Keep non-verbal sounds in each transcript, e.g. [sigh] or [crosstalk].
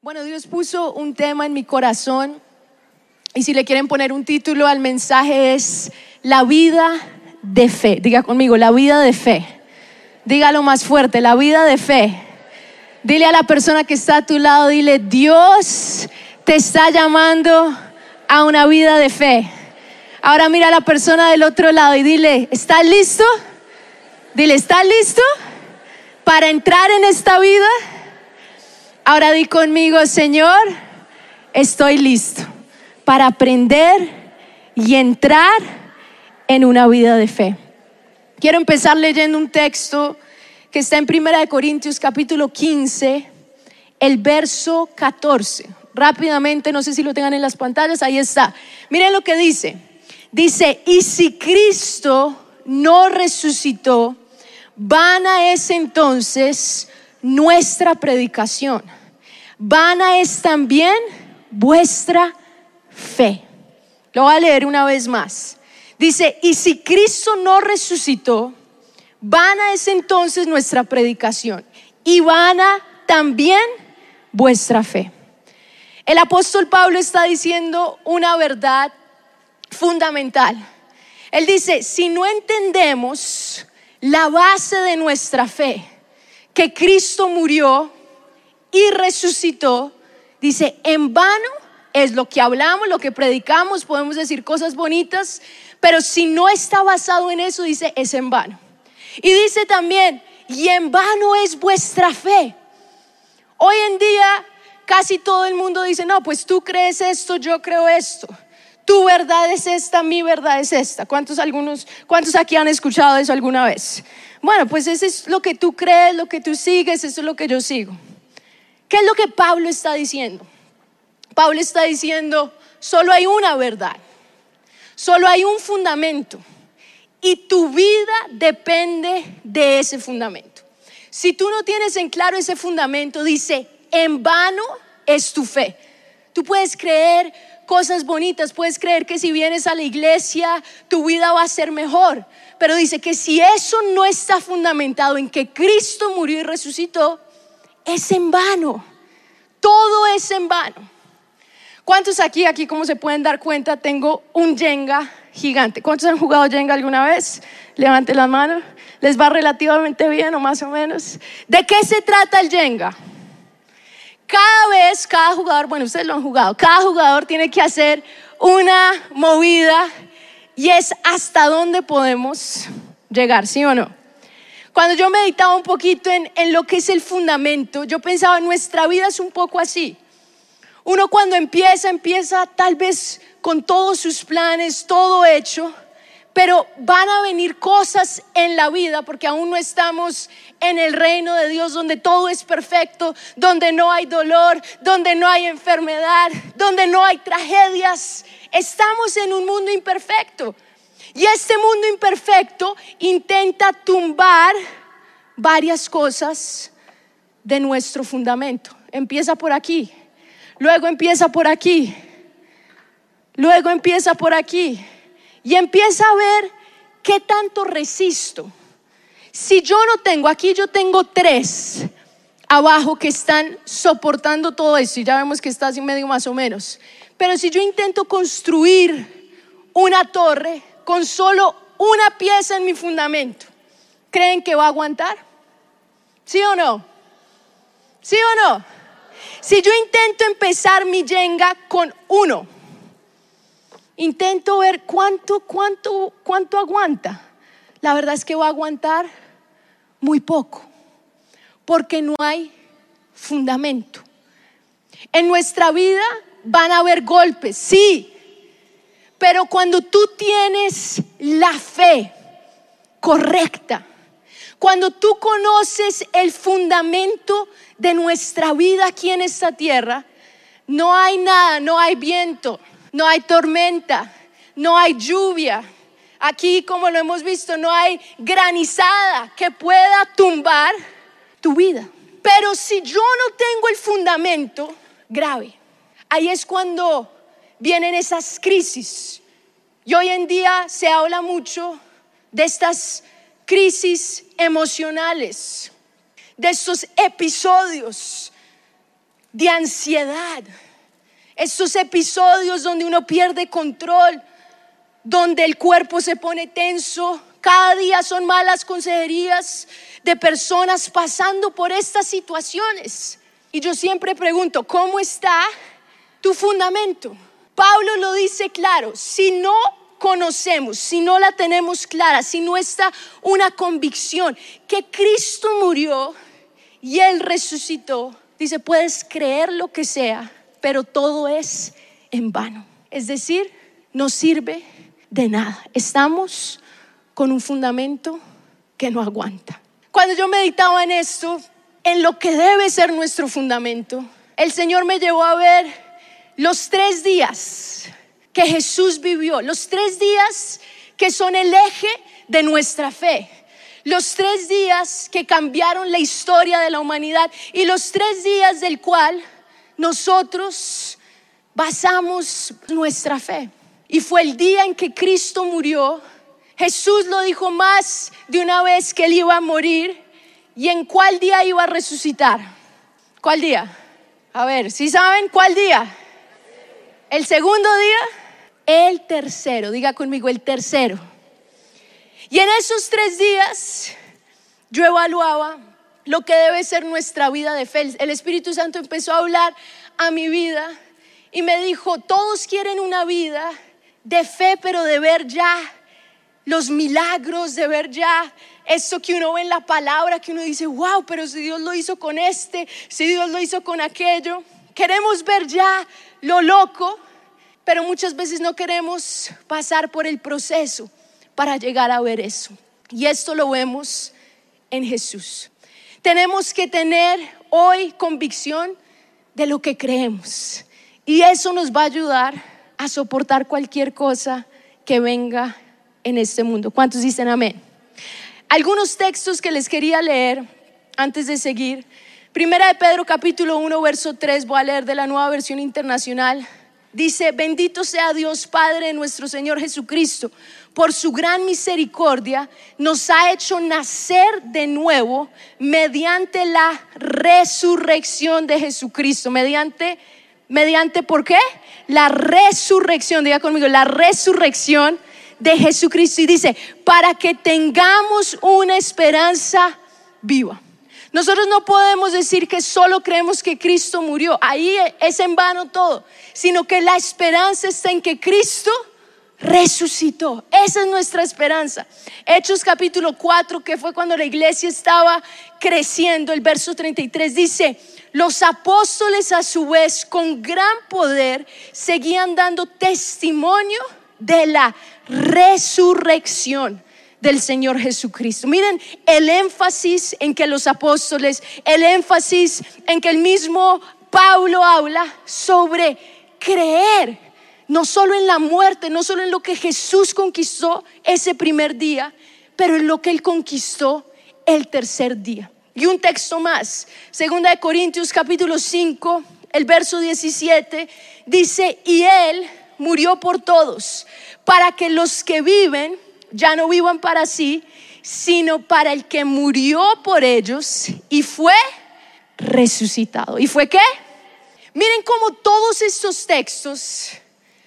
Bueno, Dios puso un tema en mi corazón y si le quieren poner un título al mensaje es la vida de fe. Diga conmigo, la vida de fe. Dígalo más fuerte, la vida de fe. Dile a la persona que está a tu lado, dile, Dios te está llamando a una vida de fe. Ahora mira a la persona del otro lado y dile, ¿estás listo? Dile, ¿estás listo para entrar en esta vida? Ahora di conmigo, Señor, estoy listo para aprender y entrar en una vida de fe. Quiero empezar leyendo un texto que está en Primera de Corintios capítulo 15, el verso 14. Rápidamente, no sé si lo tengan en las pantallas, ahí está. Miren lo que dice. Dice, y si Cristo no resucitó, vana es entonces nuestra predicación vana es también vuestra fe. Lo voy a leer una vez más. Dice, y si Cristo no resucitó, vana es entonces nuestra predicación y vana también vuestra fe. El apóstol Pablo está diciendo una verdad fundamental. Él dice, si no entendemos la base de nuestra fe, que Cristo murió, y resucitó, dice, en vano es lo que hablamos, lo que predicamos, podemos decir cosas bonitas, pero si no está basado en eso, dice, es en vano. Y dice también, y en vano es vuestra fe. Hoy en día casi todo el mundo dice, no, pues tú crees esto, yo creo esto. Tu verdad es esta, mi verdad es esta. ¿Cuántos, algunos, ¿Cuántos aquí han escuchado eso alguna vez? Bueno, pues eso es lo que tú crees, lo que tú sigues, eso es lo que yo sigo. ¿Qué es lo que Pablo está diciendo? Pablo está diciendo, solo hay una verdad, solo hay un fundamento y tu vida depende de ese fundamento. Si tú no tienes en claro ese fundamento, dice, en vano es tu fe. Tú puedes creer cosas bonitas, puedes creer que si vienes a la iglesia tu vida va a ser mejor, pero dice que si eso no está fundamentado en que Cristo murió y resucitó, es en vano. Todo es en vano. ¿Cuántos aquí, aquí, como se pueden dar cuenta, tengo un Jenga gigante? ¿Cuántos han jugado Jenga alguna vez? Levante la mano. ¿Les va relativamente bien o más o menos? ¿De qué se trata el Jenga? Cada vez, cada jugador, bueno, ustedes lo han jugado, cada jugador tiene que hacer una movida y es hasta dónde podemos llegar, ¿sí o no? Cuando yo meditaba un poquito en, lo que es el fundamento, yo pensaba, nuestra vida es un poco así. Uno cuando empieza, empieza tal vez con todos sus planes, todo hecho, pero van a venir cosas en la vida porque aún no estamos en el reino de Dios donde todo es perfecto, donde no hay dolor, donde no hay enfermedad, donde no hay tragedias. Estamos en un mundo imperfecto. Y este mundo imperfecto intenta tumbar varias cosas de nuestro fundamento. Empieza por aquí, luego empieza por aquí, luego empieza por aquí y empieza a ver qué tanto resisto. Si yo no tengo, aquí yo tengo tres abajo que están soportando todo esto y ya vemos que está así medio más o menos. Pero si yo intento construir una torre, con solo una pieza en mi fundamento, ¿creen que va a aguantar? ¿Sí o no? ¿Sí o no? Si yo intento empezar mi yenga con uno, intento ver cuánto, cuánto, cuánto aguanta. La verdad es que va a aguantar muy poco, porque no hay fundamento. En nuestra vida van a haber golpes, sí, pero cuando tú tienes la fe correcta, cuando tú conoces el fundamento de nuestra vida aquí en esta tierra, no hay nada, no hay viento, no hay tormenta, no hay lluvia. Aquí, como lo hemos visto, no hay granizada que pueda tumbar tu vida. Pero si yo no tengo el fundamento grave, ahí es cuando vienen esas crisis. Y hoy en día se habla mucho de estas crisis emocionales, de estos episodios de ansiedad. Estos episodios donde uno pierde control, donde el cuerpo se pone tenso. Cada día son malas consejerías de personas pasando por estas situaciones. Y yo siempre pregunto, ¿cómo está tu fundamento? Pablo lo dice claro, si no conocemos, si no la tenemos clara, si no está una convicción que Cristo murió y Él resucitó, dice, puedes creer lo que sea, pero todo es en vano. Es decir, no sirve de nada. Estamos con un fundamento que no aguanta. Cuando yo meditaba en esto, en lo que debe ser nuestro fundamento, el Señor me llevó a ver los tres días que Jesús vivió, los tres días que son el eje de nuestra fe, los tres días que cambiaron la historia de la humanidad y los tres días del cual nosotros basamos nuestra fe. Y fue el día en que Cristo murió. Jesús lo dijo más de una vez que él iba a morir. ¿Y en cuál día iba a resucitar? ¿Cuál día? A ver, si saben cuál día? ¿El segundo día? El tercero, diga conmigo, el tercero. Y en esos tres días yo evaluaba lo que debe ser nuestra vida de fe. El Espíritu Santo empezó a hablar a mi vida y me dijo, todos quieren una vida de fe, pero de ver ya los milagros, de ver ya esto que uno ve en la palabra, que uno dice, wow, pero si Dios lo hizo con este, si Dios lo hizo con aquello. Queremos ver ya lo loco, pero muchas veces no queremos pasar por el proceso para llegar a ver eso. Y esto lo vemos en Jesús. Tenemos que tener hoy convicción de lo que creemos. Y eso nos va a ayudar a soportar cualquier cosa que venga en este mundo. ¿Cuántos dicen amén? Algunos textos que les quería leer antes de seguir. Primera de Pedro capítulo 1, verso 3, voy a leer de la nueva versión internacional. Dice, bendito sea Dios Padre nuestro Señor Jesucristo, por su gran misericordia nos ha hecho nacer de nuevo mediante la resurrección de Jesucristo, mediante, mediante, ¿por qué? La resurrección, diga conmigo, la resurrección de Jesucristo y dice, para que tengamos una esperanza viva. Nosotros no podemos decir que solo creemos que Cristo murió, ahí es en vano todo, sino que la esperanza está en que Cristo resucitó. Esa es nuestra esperanza. Hechos capítulo 4, que fue cuando la iglesia estaba creciendo, el verso 33 dice, los apóstoles a su vez con gran poder seguían dando testimonio de la resurrección del Señor Jesucristo. Miren el énfasis en que los apóstoles, el énfasis en que el mismo Pablo habla sobre creer, no solo en la muerte, no solo en lo que Jesús conquistó ese primer día, pero en lo que él conquistó el tercer día. Y un texto más, segunda de Corintios capítulo 5, el verso 17 dice, "Y él murió por todos, para que los que viven ya no vivan para sí, sino para el que murió por ellos y fue resucitado. ¿Y fue qué? Miren cómo todos estos textos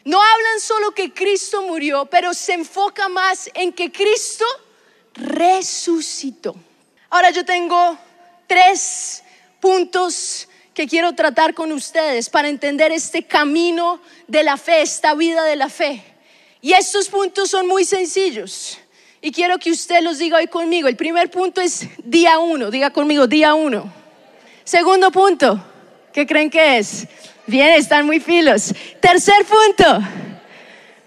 no hablan solo que Cristo murió, pero se enfoca más en que Cristo resucitó. Ahora yo tengo tres puntos que quiero tratar con ustedes para entender este camino de la fe, esta vida de la fe. Y estos puntos son muy sencillos. Y quiero que usted los diga hoy conmigo. El primer punto es día uno. Diga conmigo, día uno. Segundo punto, ¿qué creen que es? Bien, están muy filos. Tercer punto.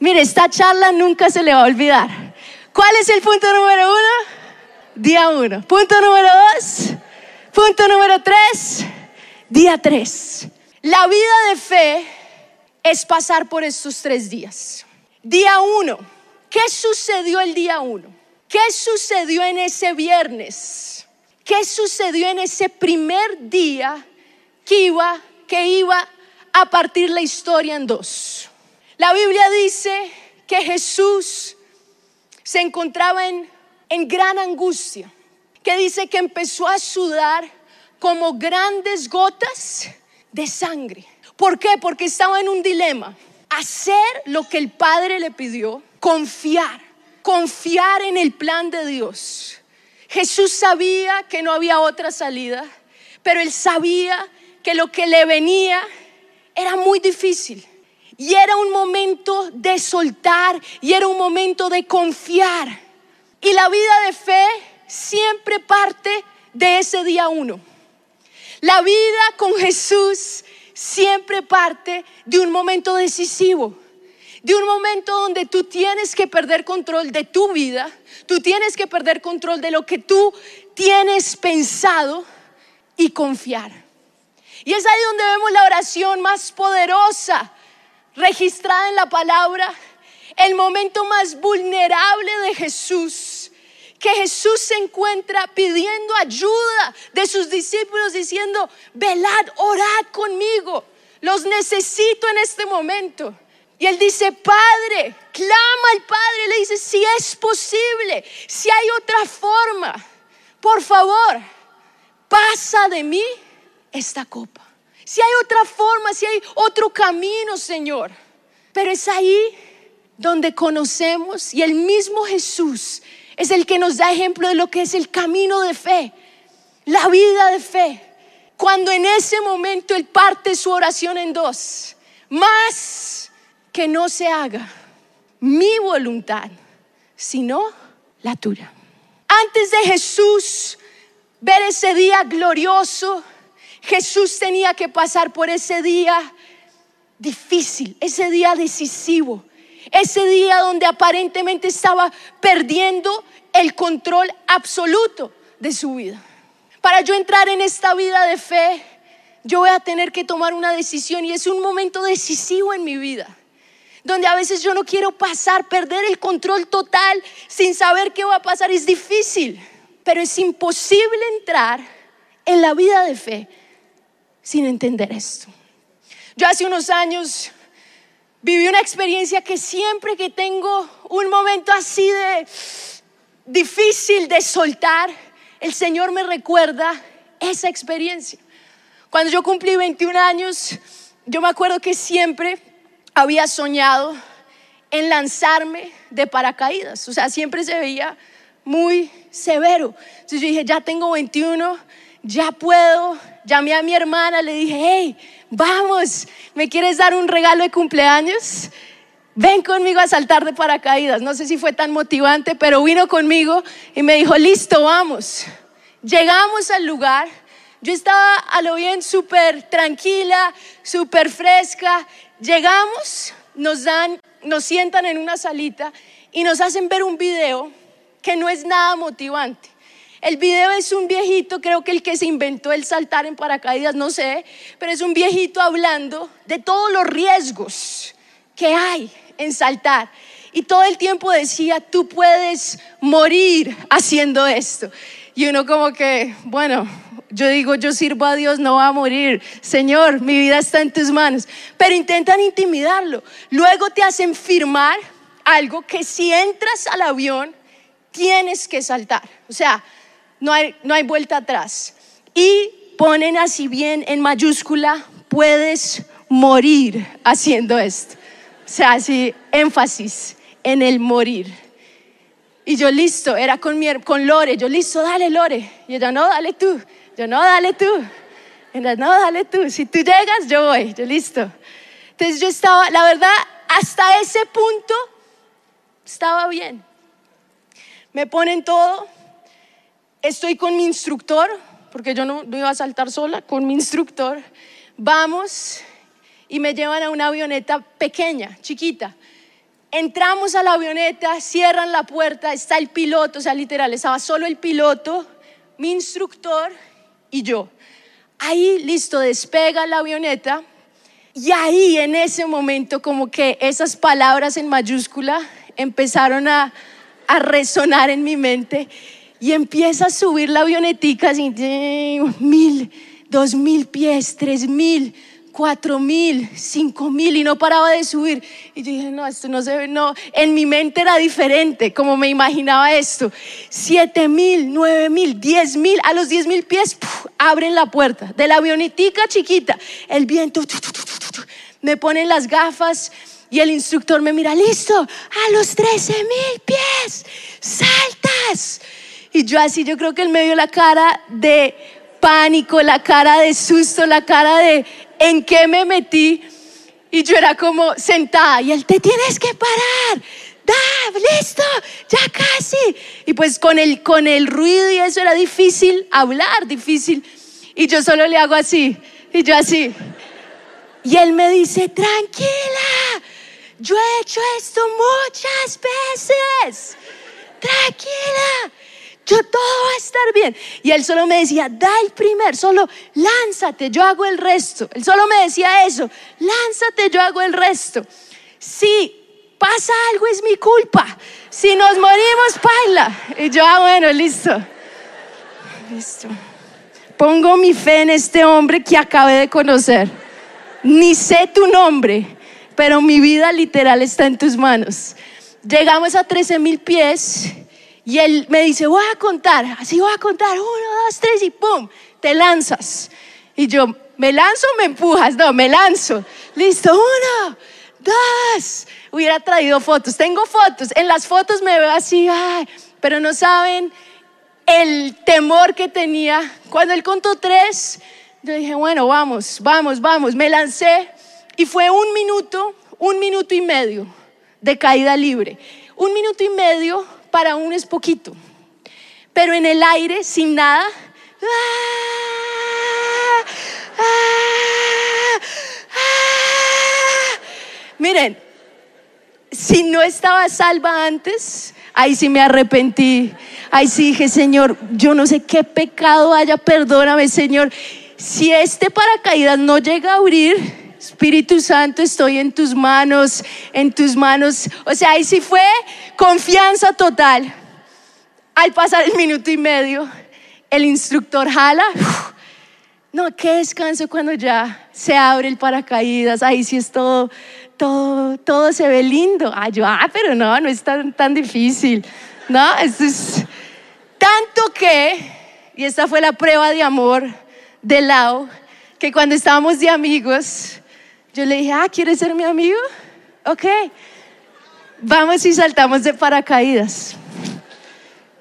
Mire, esta charla nunca se le va a olvidar. ¿Cuál es el punto número uno? Día uno. Punto número dos. Punto número tres. Día tres. La vida de fe es pasar por estos tres días. Día uno. ¿Qué sucedió el día uno? ¿Qué sucedió en ese viernes? ¿Qué sucedió en ese primer día que iba, que iba a partir la historia en dos? La Biblia dice que Jesús se encontraba en, en gran angustia, que dice que empezó a sudar como grandes gotas de sangre. ¿Por qué? Porque estaba en un dilema. Hacer lo que el Padre le pidió, confiar, confiar en el plan de Dios. Jesús sabía que no había otra salida, pero él sabía que lo que le venía era muy difícil. Y era un momento de soltar y era un momento de confiar. Y la vida de fe siempre parte de ese día uno. La vida con Jesús siempre parte de un momento decisivo, de un momento donde tú tienes que perder control de tu vida, tú tienes que perder control de lo que tú tienes pensado y confiar. Y es ahí donde vemos la oración más poderosa registrada en la palabra, el momento más vulnerable de Jesús, que Jesús se encuentra pidiendo ayuda de sus discípulos diciendo, velad, orad conmigo, los necesito en este momento. Y él dice, Padre, clama al Padre, le dice, si es posible, si hay otra forma, por favor, pasa de mí esta copa. Si hay otra forma, si hay otro camino, Señor. Pero es ahí donde conocemos y el mismo Jesús es el que nos da ejemplo de lo que es el camino de fe, la vida de fe. Cuando en ese momento Él parte su oración en dos, más que no se haga mi voluntad, sino la tuya. Antes de Jesús ver ese día glorioso, Jesús tenía que pasar por ese día difícil, ese día decisivo, ese día donde aparentemente estaba perdiendo el control absoluto de su vida. Para yo entrar en esta vida de fe, yo voy a tener que tomar una decisión y es un momento decisivo en mi vida, donde a veces yo no quiero pasar, perder el control total sin saber qué va a pasar. Es difícil, pero es imposible entrar en la vida de fe sin entender esto. Yo hace unos años viví una experiencia que siempre que tengo un momento así de difícil de soltar, el Señor me recuerda esa experiencia. Cuando yo cumplí 21 años, yo me acuerdo que siempre había soñado en lanzarme de paracaídas. O sea, siempre se veía muy severo. Entonces yo dije, ya tengo 21, ya puedo. Llamé a mi hermana, le dije, hey, vamos, ¿me quieres dar un regalo de cumpleaños? Ven conmigo a saltar de paracaídas. No sé si fue tan motivante, pero vino conmigo y me dijo, listo, vamos. Llegamos al lugar. Yo estaba a lo bien súper tranquila, súper fresca. Llegamos, nos dan, nos sientan en una salita y nos hacen ver un video que no es nada motivante. El video es un viejito, creo que el que se inventó el saltar en paracaídas, no sé, pero es un viejito hablando de todos los riesgos que hay en saltar. Y todo el tiempo decía, tú puedes morir haciendo esto. Y uno como que, bueno, yo digo, yo sirvo a Dios, no va a morir. Señor, mi vida está en tus manos. Pero intentan intimidarlo. Luego te hacen firmar algo que si entras al avión, tienes que saltar. O sea, no hay, no hay vuelta atrás. Y ponen así bien en mayúscula, puedes morir haciendo esto. O sea, así énfasis en el morir. Y yo listo, era con, mi, con Lore, yo listo, dale Lore. Y ella, no, dale tú. Yo, no, dale tú. Y ella, no, dale tú. Si tú llegas, yo voy. Yo listo. Entonces yo estaba, la verdad, hasta ese punto estaba bien. Me ponen todo, Estoy con mi instructor, porque yo no, iba a saltar sola, con mi instructor. Vamos y me llevan a una avioneta pequeña, chiquita. Entramos a la avioneta, cierran la puerta, está el piloto, o sea, literal, estaba solo el piloto, mi instructor y yo. Ahí, listo, despega la avioneta y ahí en ese momento como que esas palabras en mayúscula empezaron a, a resonar en mi mente y empieza a subir la avionetica así, mil, dos mil pies, tres mil, cuatro mil, cinco mil y no paraba de subir. Y yo dije, no, esto no se ve, no. En mi mente era diferente, como me imaginaba esto. Siete mil, nueve mil, diez mil, a los diez mil pies abren la puerta de la avionetica chiquita. El viento, me ponen las gafas y el instructor me mira, listo, a los trece mil pies, saltas. Y yo así, yo creo que él me dio la cara de pánico, la cara de susto, la cara de en qué me metí. Y yo era como sentada y él, te tienes que parar. Da, listo, ya casi. Y pues con el, con el ruido y eso era difícil hablar, difícil. Y yo solo le hago así, y yo así. Y él me dice, tranquila, yo he hecho esto muchas veces. Tranquila, yo todo va a estar bien. Y él solo me decía, da el primer, solo lánzate, yo hago el resto. Él solo me decía eso, lánzate, yo hago el resto. Si pasa algo es mi culpa. Si nos morimos, paila. Y yo, ah, bueno, listo. Listo. Pongo mi fe en este hombre que acabé de conocer. Ni sé tu nombre, pero mi vida literal está en tus manos. Llegamos a 13 mil pies y él me dice, voy a contar, así voy a contar, uno, dos, tres y ¡pum! Te lanzas. Y yo, ¿me lanzo o me empujas? No, me lanzo. Listo, uno, dos. Hubiera traído fotos, tengo fotos. En las fotos me veo así, ay, pero no saben el temor que tenía. Cuando él contó tres, yo dije, bueno, vamos, vamos, vamos. Me lancé y fue un minuto, un minuto y medio de caída libre. Un minuto y medio para uno es poquito, pero en el aire, sin nada, ¡ah! ¡Ah! ¡Ah! miren, si no estaba salva antes, ahí sí me arrepentí. Ahí sí dije, Señor, yo no sé qué pecado haya, perdóname, Señor. Si este paracaídas no llega a abrir, Espíritu Santo, estoy en tus manos, en tus manos. O sea, ahí sí fue confianza total. Al pasar el minuto y medio, el instructor jala. No, qué descanso cuando ya se abre el paracaídas. Ahí sí es todo, todo, todo se ve lindo. Ah, yo, ah, pero no, no es tan, tan difícil. No, esto es tanto que, y esta fue la prueba de amor de Lau, que cuando estábamos de amigos, yo le dije, ah, ¿quieres ser mi amigo? Ok, vamos y saltamos de paracaídas.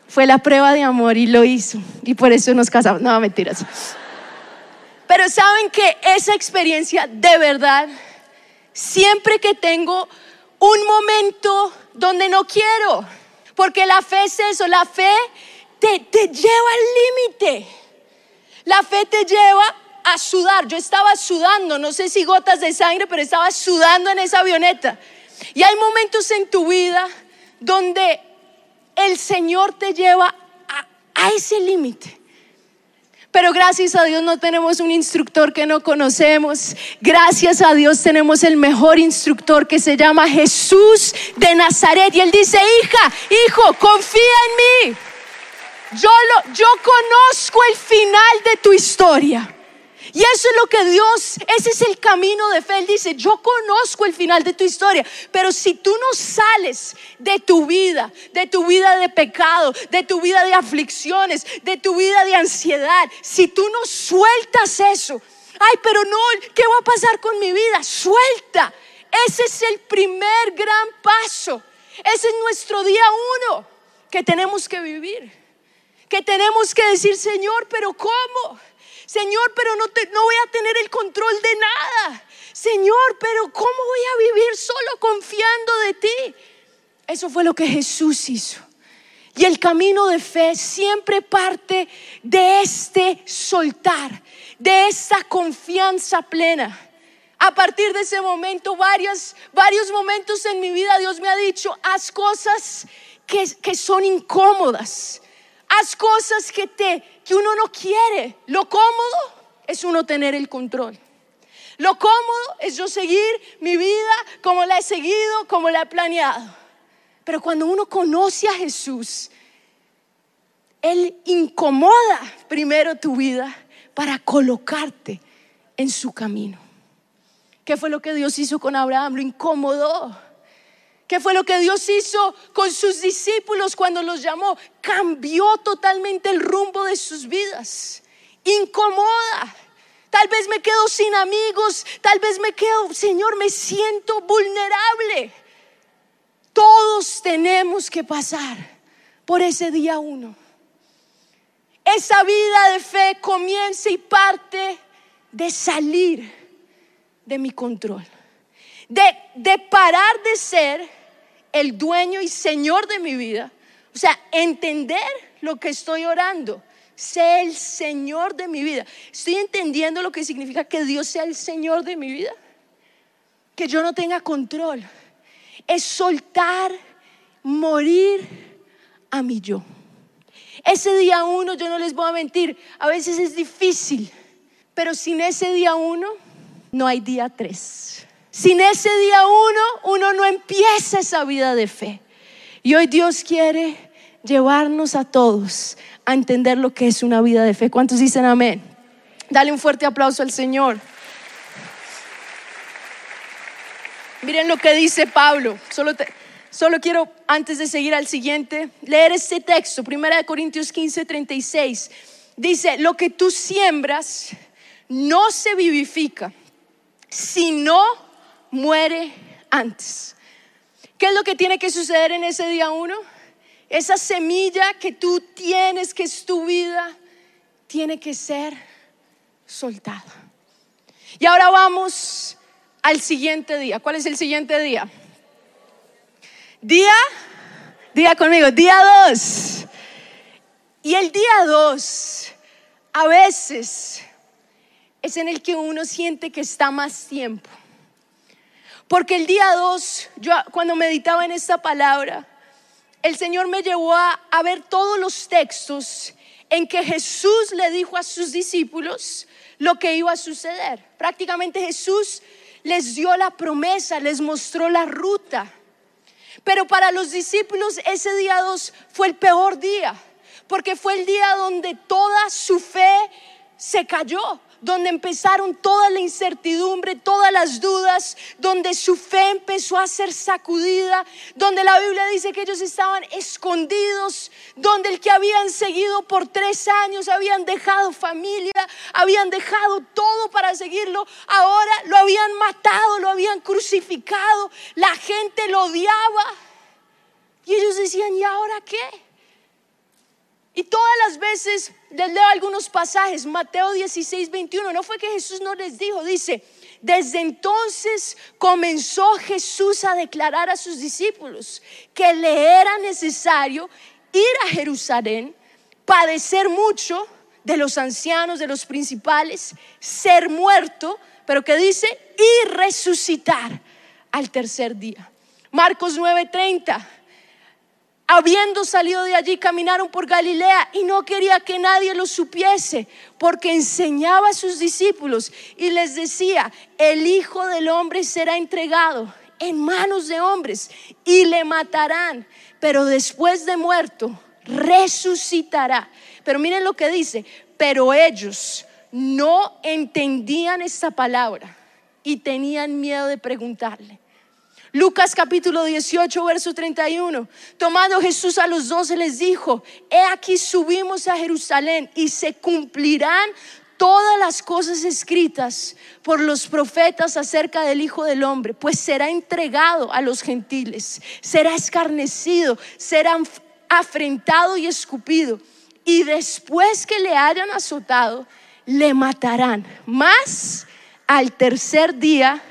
Fue la prueba de amor y lo hizo. Y por eso nos casamos. No, mentiras. Pero saben que esa experiencia de verdad, siempre que tengo un momento donde no quiero, porque la fe es eso, la fe te, te lleva al límite. La fe te lleva a sudar. Yo estaba sudando, no sé si gotas de sangre, pero estaba sudando en esa avioneta. Y hay momentos en tu vida donde el Señor te lleva a, ese límite. Pero gracias a Dios no tenemos un instructor que no conocemos. Gracias a Dios tenemos el mejor instructor que se llama Jesús de Nazaret. Y él dice, hija, hijo, confía en mí. Yo, lo, yo conozco el final de tu historia. Y eso es lo que Dios, ese es el camino de fe. Él dice, yo conozco el final de tu historia, pero si tú no sales de tu vida, de tu vida de pecado, de tu vida de aflicciones, de tu vida de ansiedad, si tú no sueltas eso, ay, pero no, ¿qué va a pasar con mi vida? Suelta. Ese es el primer gran paso. Ese es nuestro día uno que tenemos que vivir. Que tenemos que decir, Señor, pero ¿cómo? Señor, pero no, voy a tener el control de nada. Señor, pero ¿cómo voy a vivir solo confiando de ti? Eso fue lo que Jesús hizo. Y el camino de fe siempre parte de este soltar, de esta confianza plena. A partir de ese momento, varios, momentos en mi vida, Dios me ha dicho, haz cosas que son incómodas, haz cosas que te que uno no quiere. Lo cómodo es uno tener el control. Lo cómodo es yo seguir mi vida como la he seguido, como la he planeado. Pero cuando uno conoce a Jesús, Él incomoda primero tu vida para colocarte en su camino. ¿Qué fue lo que Dios hizo con Abraham? Lo incomodó. ¿Qué fue lo que Dios hizo con sus discípulos cuando los llamó? Cambió totalmente el rumbo de sus vidas. Incomoda. Tal vez me quedo sin amigos, tal vez me quedo, Señor, me siento vulnerable. Todos tenemos que pasar por ese día uno. Esa vida de fe comienza y parte de salir de mi control, de, de parar de ser el dueño y señor de mi vida. O sea, entender lo que estoy orando. Sé el Señor de mi vida. Estoy entendiendo lo que significa que Dios sea el Señor de mi vida. Que yo no tenga control. Es soltar, morir a mi yo. Ese día uno, yo no les voy a mentir, a veces es difícil, pero sin ese día uno, no hay día tres. Sin ese día uno, uno no empieza esa vida de fe. Y hoy Dios quiere llevarnos a todos a entender lo que es una vida de fe. ¿Cuántos dicen amén? Dale un fuerte aplauso al Señor. Miren lo que dice Pablo. Solo, quiero, antes de seguir al siguiente, leer este texto, 1 Corintios 15, 36. Dice, lo que tú siembras no se vivifica, sino muere antes. ¿Qué es lo que tiene que suceder en ese día uno? Esa semilla que tú tienes, que es tu vida, tiene que ser soltada. Y ahora vamos al siguiente día. ¿Cuál es el siguiente día? Día, diga conmigo, día dos. Y el día dos, a veces, es en el que uno siente que está más tiempo. Porque el día dos, yo cuando meditaba en esta palabra, el Señor me llevó a, a, ver todos los textos en que Jesús le dijo a sus discípulos lo que iba a suceder. Prácticamente Jesús les dio la promesa, les mostró la ruta. Pero para los discípulos ese día dos fue el peor día, porque fue el día donde toda su fe se cayó, donde empezaron toda la incertidumbre, todas las dudas, donde su fe empezó a ser sacudida, donde la Biblia dice que ellos estaban escondidos, donde el que habían seguido por tres años habían dejado familia, habían dejado todo para seguirlo, ahora lo habían matado, lo habían crucificado, la gente lo odiaba. Y ellos decían, ¿y ahora qué? Y todas las veces les leo algunos pasajes, Mateo 16, 21, no fue que Jesús no les dijo, dice, desde entonces comenzó Jesús a declarar a sus discípulos que le era necesario ir a Jerusalén, padecer mucho de los ancianos, de los principales, ser muerto, pero que dice, y resucitar al tercer día. Marcos 9:30 habiendo salido de allí, caminaron por Galilea y no quería que nadie lo supiese, porque enseñaba a sus discípulos y les decía, el Hijo del Hombre será entregado en manos de hombres y le matarán, pero después de muerto resucitará. Pero miren lo que dice, pero ellos no entendían esta palabra y tenían miedo de preguntarle. Lucas capítulo 18, verso 31. Tomando Jesús a los doce les dijo, he aquí subimos a Jerusalén y se cumplirán todas las cosas escritas por los profetas acerca del Hijo del Hombre, pues será entregado a los gentiles, será escarnecido, será afrentado y escupido, y después que le hayan azotado, le matarán. Más al tercer día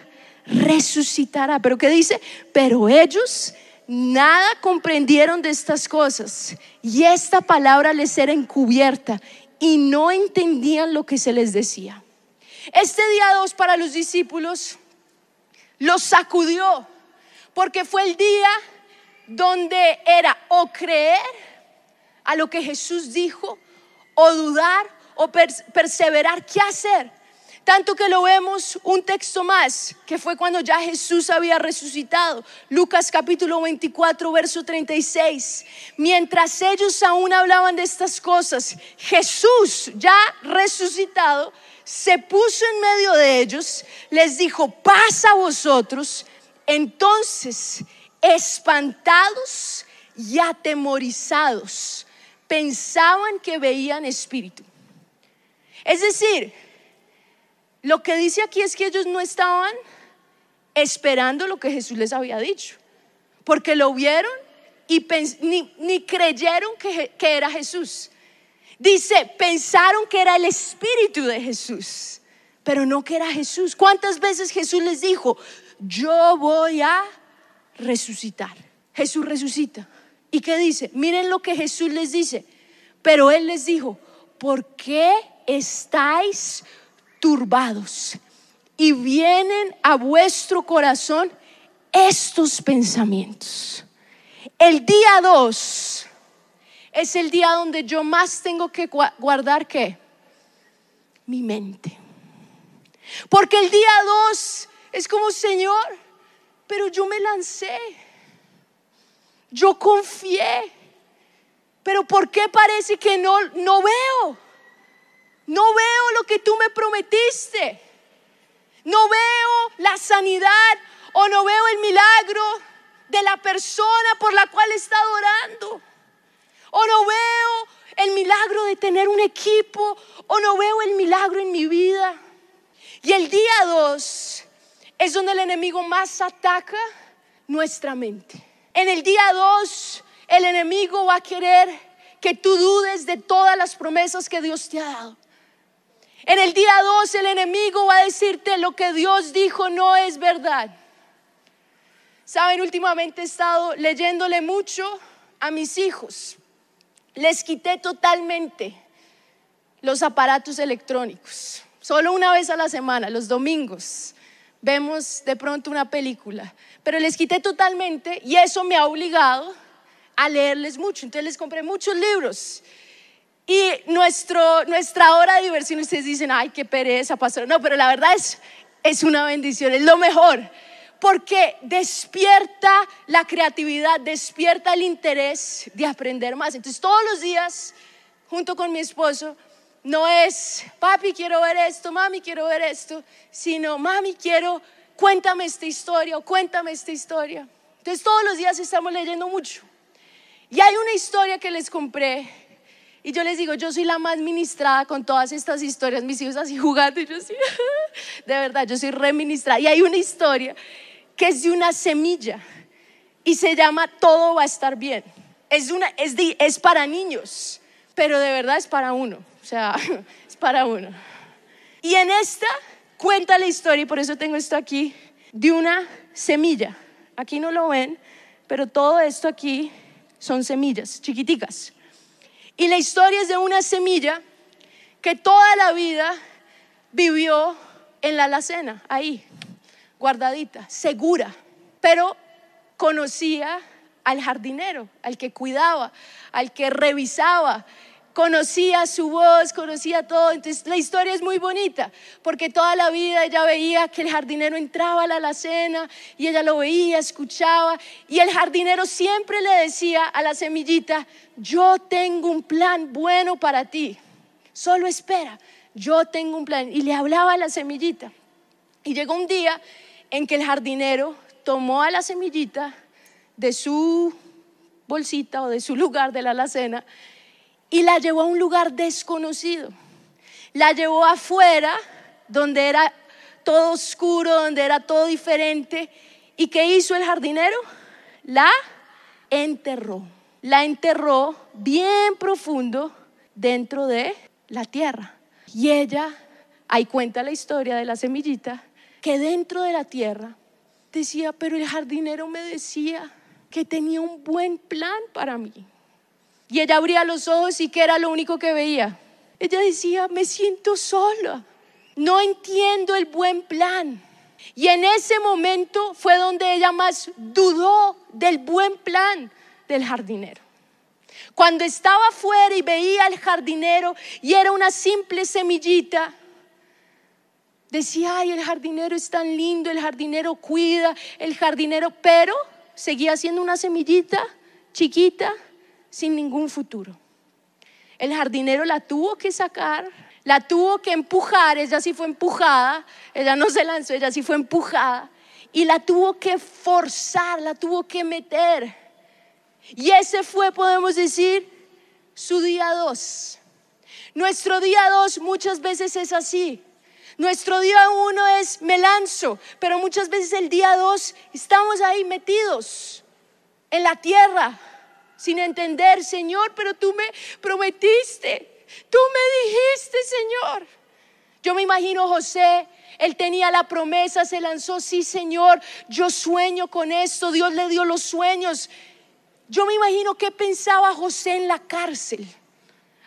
resucitará. Pero ¿qué dice? Pero ellos nada comprendieron de estas cosas y esta palabra les era encubierta y no entendían lo que se les decía. Este día dos para los discípulos los sacudió porque fue el día donde era o creer a lo que Jesús dijo o dudar o perseverar qué hacer. Tanto que lo vemos un texto más, que fue cuando ya Jesús había resucitado. Lucas capítulo 24, verso 36. Mientras ellos aún hablaban de estas cosas, Jesús ya resucitado se puso en medio de ellos, les dijo, pasa a vosotros. Entonces, espantados y atemorizados, pensaban que veían espíritu. Es decir, lo que dice aquí es que ellos no estaban esperando lo que Jesús les había dicho, porque lo vieron y ni, creyeron que, que era Jesús. Dice, pensaron que era el Espíritu de Jesús, pero no que era Jesús. ¿Cuántas veces Jesús les dijo, yo voy a resucitar? Jesús resucita. ¿Y qué dice? Miren lo que Jesús les dice. Pero Él les dijo, ¿por qué estáis turbados y vienen a vuestro corazón estos pensamientos. El día 2 es el día donde yo más tengo que guardar qué? Mi mente. Porque el día 2 es como, Señor, pero yo me lancé. Yo confié. Pero ¿por qué parece que no, no veo? No veo lo que tú me prometiste. No veo la sanidad o no veo el milagro de la persona por la cual está orando. O no veo el milagro de tener un equipo o no veo el milagro en mi vida. Y el día dos es donde el enemigo más ataca nuestra mente. En el día dos el enemigo va a querer que tú dudes de todas las promesas que Dios te ha dado. En el día 2 el enemigo va a decirte lo que Dios dijo no es verdad. Saben, últimamente he estado leyéndole mucho a mis hijos. Les quité totalmente los aparatos electrónicos. Solo una vez a la semana, los domingos, vemos de pronto una película. Pero les quité totalmente y eso me ha obligado a leerles mucho. Entonces les compré muchos libros y nuestro, nuestra hora de diversión, ustedes dicen, ay, qué pereza, pastor. No, pero la verdad es, es una bendición, es lo mejor. Porque despierta la creatividad, despierta el interés de aprender más. Entonces todos los días, junto con mi esposo, no es, papi, quiero ver esto, mami, quiero ver esto, sino, mami, quiero, cuéntame esta historia o cuéntame esta historia. Entonces todos los días estamos leyendo mucho. Y hay una historia que les compré y yo les digo, yo soy la más ministrada con todas estas historias, mis hijos así jugando y yo así, [laughs] de verdad, yo soy reministrada. Y hay una historia que es de una semilla y se llama Todo va a estar bien. Es, una, es, es para niños, pero de verdad es para uno, o sea, [laughs] es para uno. Y en esta cuenta la historia, y por eso tengo esto aquí, de una semilla. Aquí no lo ven, pero todo esto aquí son semillas chiquiticas. Y la historia es de una semilla que toda la vida vivió en la alacena, ahí, guardadita, segura, pero conocía al jardinero, al que cuidaba, al que revisaba, conocía su voz, conocía todo. Entonces la historia es muy bonita, porque toda la vida ella veía que el jardinero entraba a la alacena y ella lo veía, escuchaba, y el jardinero siempre le decía a la semillita, yo tengo un plan bueno para ti, solo espera, yo tengo un plan. Y le hablaba a la semillita. Y llegó un día en que el jardinero tomó a la semillita de su bolsita o de su lugar de la alacena y la llevó a un lugar desconocido. La llevó afuera, donde era todo oscuro, donde era todo diferente. ¿Y qué hizo el jardinero? La enterró. La enterró bien profundo dentro de la tierra. Y ella, ahí cuenta la historia de la semillita, que dentro de la tierra decía, pero el jardinero me decía que tenía un buen plan para mí. Y ella abría los ojos y ¿qué era lo único que veía? Ella decía, me siento sola, no entiendo el buen plan. Y en ese momento fue donde ella más dudó del buen plan del jardinero. Cuando estaba afuera y veía al jardinero y era una simple semillita, Decía, ay, el jardinero es tan lindo, el jardinero cuida, el jardinero, pero seguía siendo una semillita chiquita sin ningún futuro. El jardinero la tuvo que sacar, la tuvo que empujar, ella sí fue empujada, ella no se lanzó, ella sí fue empujada, y la tuvo que forzar, la tuvo que meter. Y ese fue, podemos decir, su día dos. Nuestro día dos muchas veces es así. Nuestro día uno es me lanzo, pero muchas veces el día dos estamos ahí metidos en la tierra sin entender, Señor, pero tú me prometiste, tú me dijiste, Señor. Yo me imagino José, él tenía la promesa, se lanzó, sí, Señor, yo sueño con esto, Dios le dio los sueños. Yo me imagino qué pensaba José en la cárcel,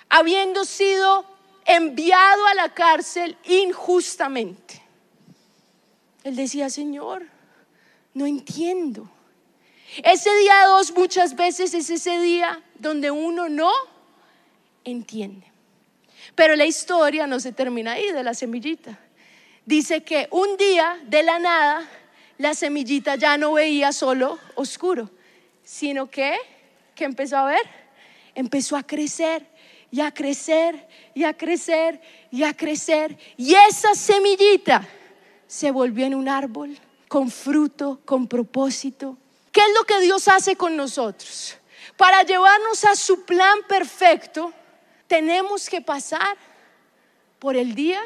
habiendo sido enviado a la cárcel injustamente. Él decía, Señor, no entiendo. Ese día dos muchas veces es ese día donde uno no entiende. Pero la historia no se termina ahí de la semillita. Dice que un día de la nada la semillita ya no veía solo oscuro, sino que, que empezó a ver, empezó a crecer y a crecer y a crecer y a crecer. Y esa semillita se volvió en un árbol con fruto, con propósito. ¿Qué es lo que Dios hace con nosotros? Para llevarnos a su plan perfecto, tenemos que pasar por el día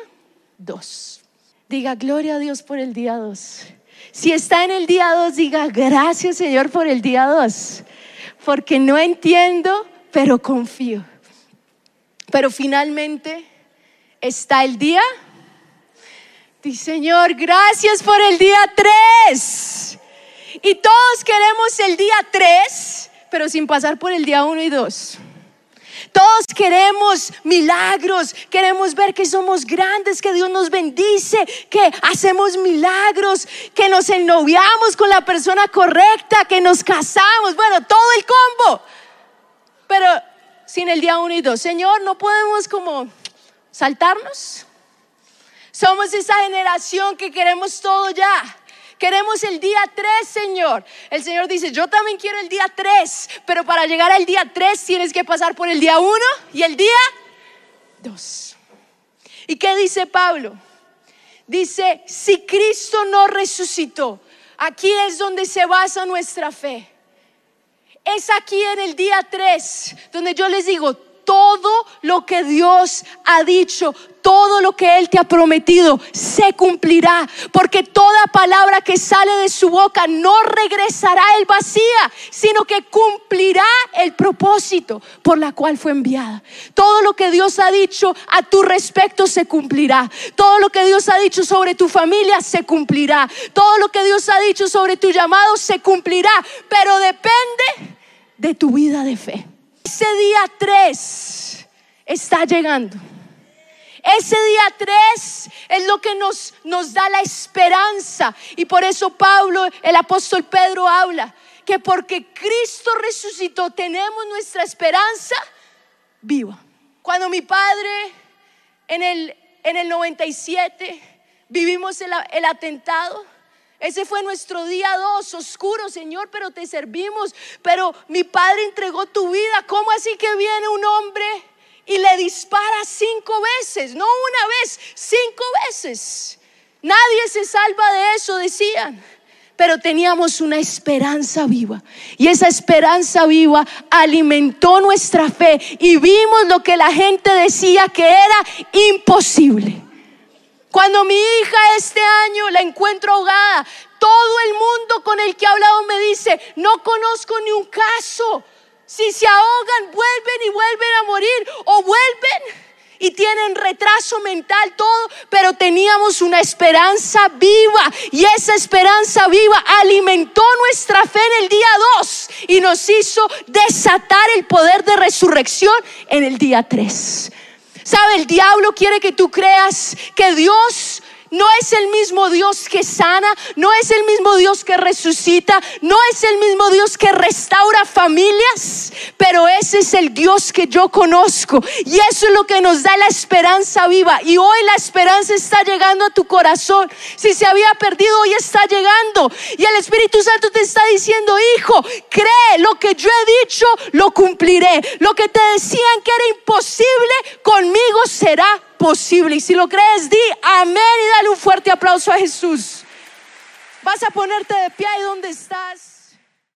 2. Diga, gloria a Dios por el día 2. Si está en el día 2, diga, gracias Señor por el día 2. Porque no entiendo, pero confío. Pero finalmente está el día. Dice, Señor, gracias por el día 3. Y todos queremos el día 3, pero sin pasar por el día 1 y 2. Todos queremos milagros, queremos ver que somos grandes, que Dios nos bendice, que hacemos milagros, que nos ennoviamos con la persona correcta, que nos casamos, bueno, todo el combo. Pero sin el día uno y dos. Señor, no podemos como saltarnos. Somos esa generación que queremos todo ya. Queremos el día 3, Señor. El Señor dice, yo también quiero el día 3, pero para llegar al día 3 tienes que pasar por el día 1 y el día 2. ¿Y qué dice Pablo? Dice, si Cristo no resucitó, aquí es donde se basa nuestra fe. Es aquí en el día 3 donde yo les digo, todo lo que Dios ha dicho, todo lo que Él te ha prometido se cumplirá, porque toda palabra que sale de su boca no regresará el vacía, sino que cumplirá el propósito por la cual fue enviada. Todo lo que Dios ha dicho a tu respecto se cumplirá. Todo lo que Dios ha dicho sobre tu familia se cumplirá. Todo lo que Dios ha dicho sobre tu llamado se cumplirá, pero depende de tu vida de fe. Ese día 3 está llegando. Ese día 3 es lo que nos, nos da la esperanza. Y por eso Pablo, el apóstol Pedro habla que porque Cristo resucitó tenemos nuestra esperanza viva. Cuando mi padre en el, en el 97 vivimos el, el atentado, ese fue nuestro día dos, oscuro, Señor, pero te servimos. Pero mi Padre entregó tu vida. ¿Cómo así que viene un hombre y le dispara cinco veces? No una vez, cinco veces. Nadie se salva de eso, decían. Pero teníamos una esperanza viva. Y esa esperanza viva alimentó nuestra fe. Y vimos lo que la gente decía que era imposible. Cuando mi hija encuentro ahogada, todo el mundo con el que he hablado me dice, no conozco ni un caso. Si se ahogan, vuelven y vuelven a morir o vuelven y tienen retraso mental, todo, pero teníamos una esperanza viva y esa esperanza viva alimentó nuestra fe en el día 2 y nos hizo desatar el poder de resurrección en el día 3. ¿Sabe? El diablo quiere que tú creas que Dios no es el mismo Dios que sana, no es el mismo Dios que resucita, no es el mismo Dios que restaura familias, pero ese es el Dios que yo conozco y eso es lo que nos da la esperanza viva y hoy la esperanza está llegando a tu corazón. Si se había perdido, hoy está llegando y el Espíritu Santo te está diciendo, hijo, cree lo que yo he dicho, lo cumpliré. Lo que te decían que era imposible, conmigo será posible. Y si lo crees, di amén y dale un fuerte aplauso a Jesús. Vas a ponerte de pie ahí donde estás.